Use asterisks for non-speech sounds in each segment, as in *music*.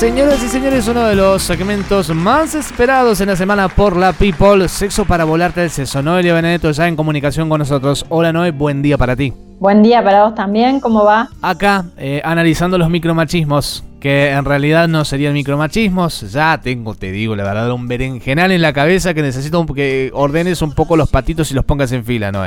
Señoras y señores, uno de los segmentos más esperados en la semana por la People, Sexo para volarte el seso. Noelia Benedetto ya en comunicación con nosotros. Hola Noé, buen día para ti. Buen día para vos también, ¿cómo va? Acá, eh, analizando los micromachismos que en realidad no serían micromachismos. Ya tengo, te digo, la verdad, un berenjenal en la cabeza que necesito que ordenes un poco los patitos y los pongas en fila, ¿no?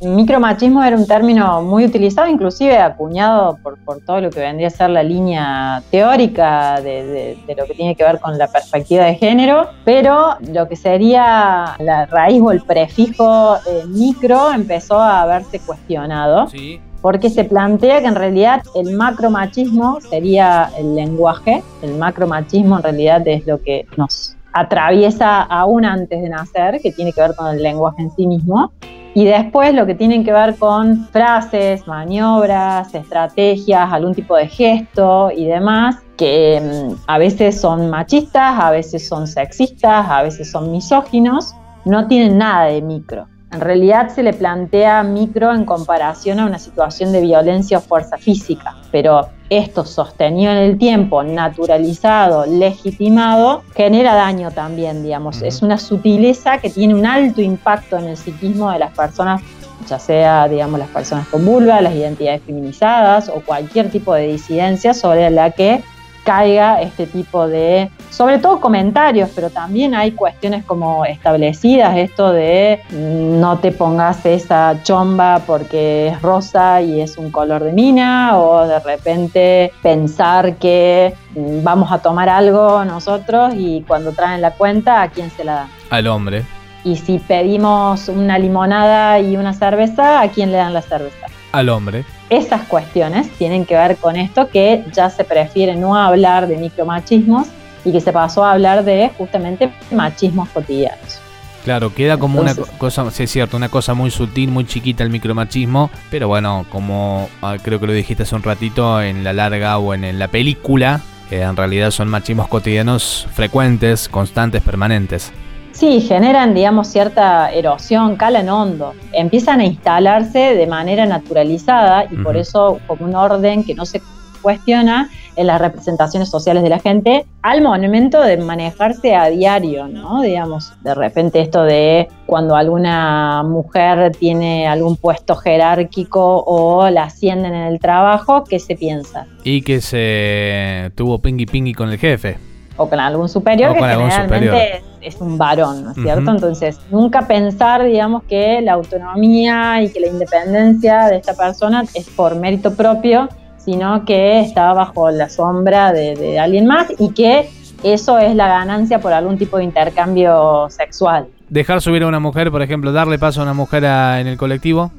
Micromachismo era un término muy utilizado, inclusive acuñado por, por todo lo que vendría a ser la línea teórica de, lo que tiene que ver con la perspectiva de género, pero lo que sería la raíz o el prefijo eh, micro empezó a verse cuestionado. Sí porque se plantea que en realidad el macromachismo sería el lenguaje, el macromachismo en realidad es lo que nos atraviesa aún antes de nacer, que tiene que ver con el lenguaje en sí mismo, y después lo que tienen que ver con frases, maniobras, estrategias, algún tipo de gesto y demás, que mm, a veces son machistas, a veces son sexistas, a veces son misóginos, no tienen nada de micro. En realidad se le plantea micro en comparación a una situación de violencia o fuerza física, pero esto sostenido en el tiempo, naturalizado, legitimado, genera daño también, digamos. Es una sutileza que tiene un alto impacto en el psiquismo de las personas, ya sea, digamos, las personas con vulva, las identidades feminizadas o cualquier tipo de disidencia sobre la que caiga este tipo de, sobre todo comentarios, pero también hay cuestiones como establecidas, esto de mm, no te pongas esa chomba porque es rosa y es un color de mina, o de repente pensar que mm, vamos a tomar algo nosotros y cuando traen la cuenta, ¿a quién se la dan? Al hombre. Y si pedimos una limonada y una cerveza, ¿a quién le dan la cerveza? Al hombre esas cuestiones tienen que ver con esto que ya se prefiere no hablar de micromachismos y que se pasó a hablar de justamente machismos cotidianos. Claro, queda como una cosa, sí es cierto, una cosa muy sutil, muy chiquita el micromachismo, pero bueno, como ah, creo que lo dijiste hace un ratito, en la larga o en, la película, eh, en realidad son machismos cotidianos frecuentes, constantes, permanentes. Sí, generan, digamos, cierta erosión, calan hondo, empiezan a instalarse de manera naturalizada y por eso como un orden que no se cuestiona en las representaciones sociales de la gente al momento de manejarse a diario, ¿no? Digamos, de repente esto de cuando alguna mujer tiene algún puesto jerárquico o la ascienden en el trabajo, ¿qué se piensa? Y que se tuvo pingui pingui con el jefe o con algún superior que generalmente Es, un varón, ¿no es cierto? Entonces, nunca pensar, digamos, que la autonomía y que la independencia de esta persona es por mérito propio, sino que está bajo la sombra de, de alguien más y que eso es la ganancia por algún tipo de intercambio sexual. Dejar subir a una mujer, por ejemplo, darle paso a una mujer en el colectivo.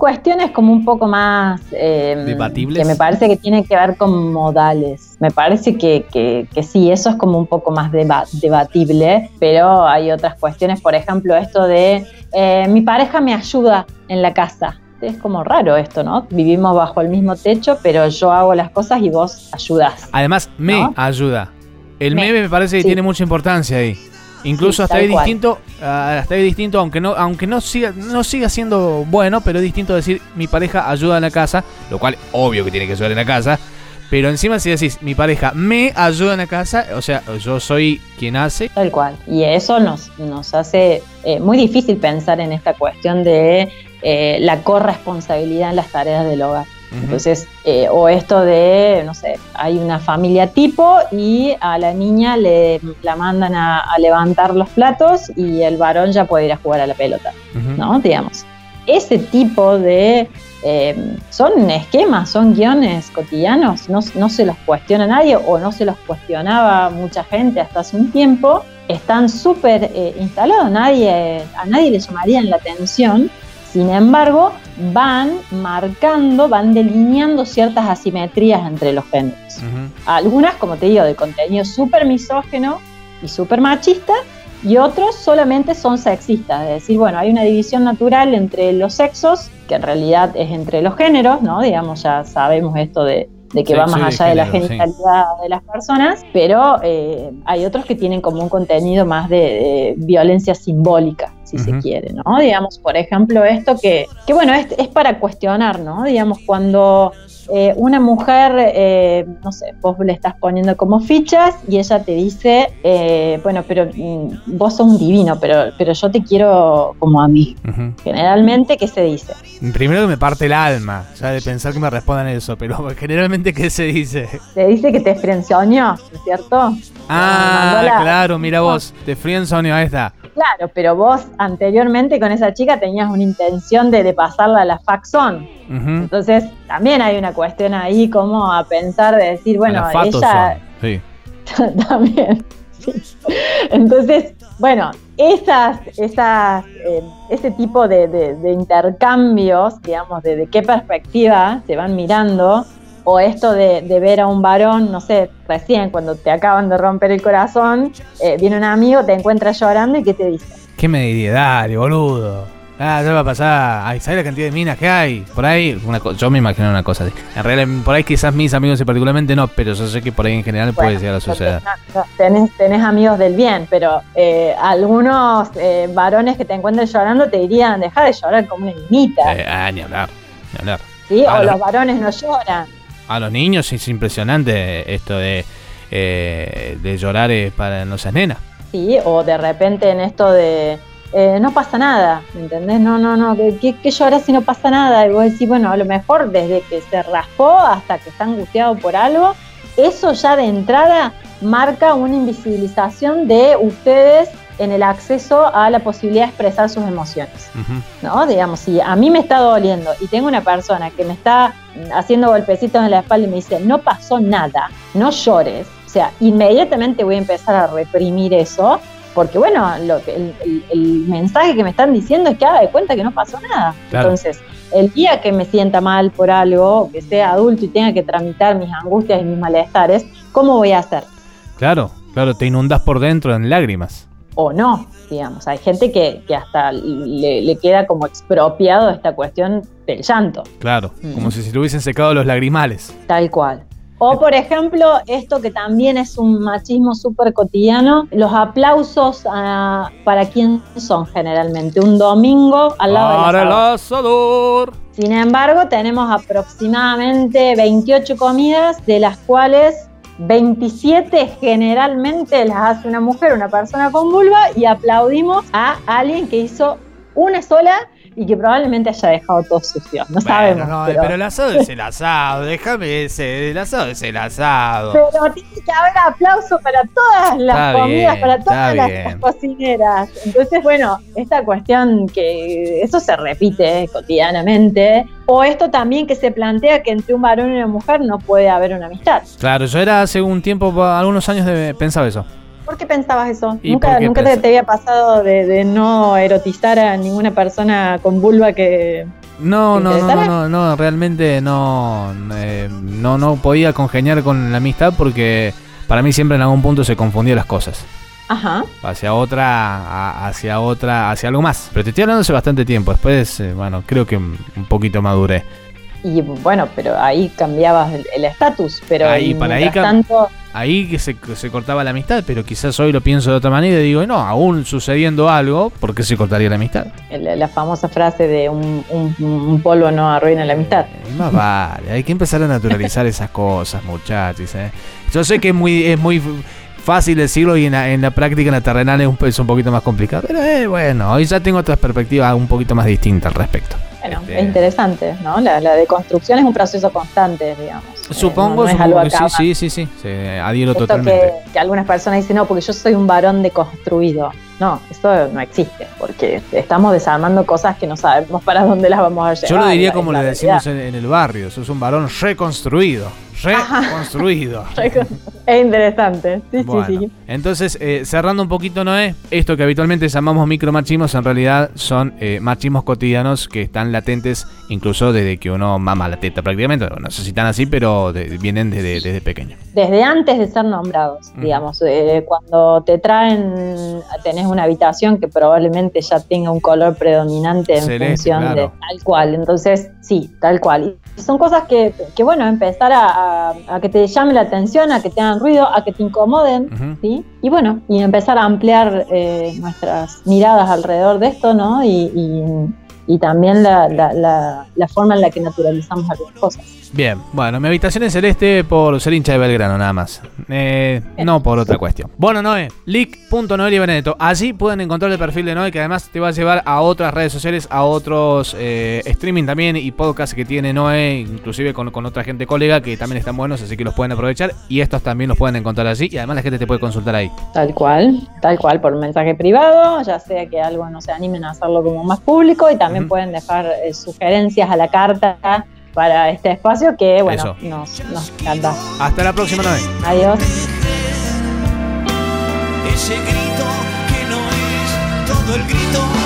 Cuestiones como un poco más... Eh, ¿Debatibles? Que me parece que tienen que ver con modales. Me parece que, que, sí, eso es como un poco más debatible, pero hay otras cuestiones, por ejemplo, esto de eh, mi pareja me ayuda en la casa. Es como raro esto, ¿no? Vivimos bajo el mismo techo, pero yo hago las cosas y vos ayudas. Además, me ayuda. El me, me parece que tiene mucha importancia ahí. Incluso hasta ahí distinto, ah, hasta ahí distinto, aunque no, aunque no siga, no siga siendo bueno, pero es distinto decir mi pareja ayuda en la casa, lo cual obvio que tiene que ayudar en la casa. Pero encima si decís mi pareja me ayuda en la casa, o sea, yo soy quien hace. Tal cual. Y eso nos, nos hace eh, muy difícil pensar en esta cuestión de eh, la corresponsabilidad en las tareas del hogar. Entonces, eh, o esto de, no sé, hay una familia tipo y a la niña le la mandan a, levantar los platos y el varón ya puede ir a jugar a la pelota, ¿no? Digamos. Ese tipo de... Eh, son esquemas, son guiones cotidianos, no, no se los cuestiona nadie o no se los cuestionaba mucha gente hasta hace un tiempo, están súper eh, instalados, nadie, a nadie le llamarían la atención sin embargo, van marcando, van delineando ciertas asimetrías entre los géneros. Algunas, como te digo, de contenido súper misógeno y súper machista, y otros solamente son sexistas, es decir, bueno, hay una división natural entre los sexos, que en realidad es entre los géneros, ¿no? Digamos, ya sabemos esto de, que va más allá de, la genitalidad de las personas, pero eh, hay otros que tienen como un contenido más de, violencia simbólica, si se quiere, ¿no? Digamos, por ejemplo, esto que, que bueno, es, es para cuestionar, ¿no? Digamos, cuando eh, una mujer, eh, no sé, vos le estás poniendo como fichas y ella te dice, eh, bueno, pero mm, vos sos un divino, pero, pero yo te quiero como a mí. Generalmente, ¿qué se dice? Primero que me parte el alma, ya de pensar que me respondan eso, pero *laughs* generalmente, ¿qué se dice? Se dice que te frenzoñó, ¿es cierto? Ah, claro, mira vos, te frienzoñó, ahí está. Claro, pero vos anteriormente con esa chica tenías una intención de, pasarla a la faxón. Entonces también hay una cuestión ahí como a pensar de decir, bueno, ella... Sí. *laughs* también. Entonces, bueno, esas, esas, eh, ese tipo de, intercambios, digamos, de, de qué perspectiva se van mirando, o esto de, ver a un varón, no sé, recién cuando te acaban de romper el corazón, eh, viene un amigo, te encuentra llorando y ¿qué te dice? ¿Qué me diría? Dale, boludo. Ah, ya va a pasar. Ay, ¿sabes la cantidad de minas que hay? Por ahí, una yo me imagino una cosa así. En realidad, por ahí quizás mis amigos y particularmente no, pero yo sé que por ahí en general puede llegar a suceder. tenés, tenés, amigos del bien, pero eh, algunos eh, varones que te encuentren llorando te dirían, deja de llorar como una niñita. ah, ni hablar, ni hablar. Sí, o los varones no lloran a los niños es impresionante esto de, eh, de llorar eh, para no seas nena. Sí, o de repente en esto de eh, no pasa nada, ¿entendés? No, no, no, ¿qué, qué lloras si no pasa nada? Y vos decís, bueno, a lo mejor desde que se raspó hasta que está angustiado por algo, eso ya de entrada marca una invisibilización de ustedes en el acceso a la posibilidad de expresar sus emociones. ¿No? Digamos, si a mí me está doliendo y tengo una persona que me está haciendo golpecitos en la espalda y me dice, no pasó nada, no llores, o sea, inmediatamente voy a empezar a reprimir eso, porque bueno, lo que, el, mensaje que me están diciendo es que haga de cuenta que no pasó nada. Entonces, el día que me sienta mal por algo, que sea adulto y tenga que tramitar mis angustias y mis malestares, ¿cómo voy a hacer? Claro, claro, te inundas por dentro en lágrimas o no, digamos. Hay gente que, hasta le, queda como expropiado esta cuestión del llanto. Claro, mm. como si se le hubiesen secado los lagrimales. Tal cual. O por ejemplo, esto que también es un machismo súper cotidiano, los aplausos para quién son generalmente. Un domingo al lado para el asador. Sin embargo, tenemos aproximadamente 28 comidas, de las cuales 27 generalmente las hace una mujer, una persona con vulva, y aplaudimos a alguien que hizo una sola y que probablemente haya dejado todo sucio. No sabemos. pero... el asado es el asado, déjame ese, el asado es el asado. Pero tiene que haber aplauso para todas las comidas, para todas las, cocineras. Entonces, bueno, esta cuestión que eso se repite cotidianamente. O esto también que se plantea que entre un varón y una mujer no puede haber una amistad. Claro, yo era hace un tiempo, algunos años de, pensaba eso. ¿Por qué pensabas eso? Nunca, nunca te, había pasado de, no erotizar a ninguna persona con vulva que. No, no, no, no, no, realmente no, eh, no, no podía congeniar con la amistad porque para mí siempre en algún punto se confundían las cosas. Ajá. Hacia otra, hacia otra, hacia algo más. Pero te estoy hablando hace bastante tiempo. Después, eh, bueno, creo que un poquito maduré. Y bueno, pero ahí cambiabas el estatus, pero ahí, para ahí tanto... Ahí que se, cortaba la amistad, pero quizás hoy lo pienso de otra manera y digo, no, aún sucediendo algo, ¿por qué se cortaría la amistad? La, famosa frase de un, polvo no arruina la amistad. Eh, más vale, hay que empezar a naturalizar *laughs* esas cosas, muchachos. ¿eh? Yo sé que es muy, es muy fácil decirlo y en la, en la práctica, en la terrenal, es un, es un poquito más complicado, pero eh, bueno, hoy ya tengo otras perspectivas un poquito más distintas al respecto. Bueno, este, es interesante, ¿no? La, deconstrucción es un proceso constante, digamos. Supongo, eh, sí, sí, sí, sí, adhiero totalmente. Que, que, algunas personas dicen, no, porque yo soy un varón deconstruido. No, eso no existe, porque estamos desarmando cosas que no sabemos para dónde las vamos a llevar. Yo lo diría como le decimos en, en, el barrio, sos un varón reconstruido reconstruido. *laughs* es interesante. Sí, sí, sí. Entonces, eh, cerrando un poquito, Noé, esto que habitualmente llamamos micromachismos en realidad son eh, machismos cotidianos que están latentes incluso desde que uno mama la teta prácticamente. No sé si están así, pero vienen desde, pequeño. Desde antes de ser nombrados, digamos. Eh, cuando te traen, tenés una habitación que probablemente ya tenga un color predominante en función de tal cual. Entonces, sí, tal cual. Y son cosas que, que bueno, empezar a, a, que te llame la atención, a que te hagan ruido, a que te incomoden, ¿sí? Y bueno, y empezar a ampliar eh, nuestras miradas alrededor de esto, ¿no? y, y también la, la, la, forma en la que naturalizamos algunas cosas. Bien, bueno, mi habitación es celeste por ser hincha de Belgrano, nada más. Eh, no por otra cuestión. Bueno, Noé, leak.noel y Benedetto. Allí pueden encontrar el perfil de Noé, que además te va a llevar a otras redes sociales, a otros eh, streaming también y podcasts que tiene Noé, inclusive con, con, otra gente colega que también están buenos, así que los pueden aprovechar. Y estos también los pueden encontrar allí. Y además la gente te puede consultar ahí. Tal cual, tal cual, por mensaje privado, ya sea que algo no se animen a hacerlo como más público y también pueden dejar eh, sugerencias a la carta para este espacio que, bueno, nos, nos, encanta. Hasta la próxima, Noé. Adiós. Ese grito que no es todo el grito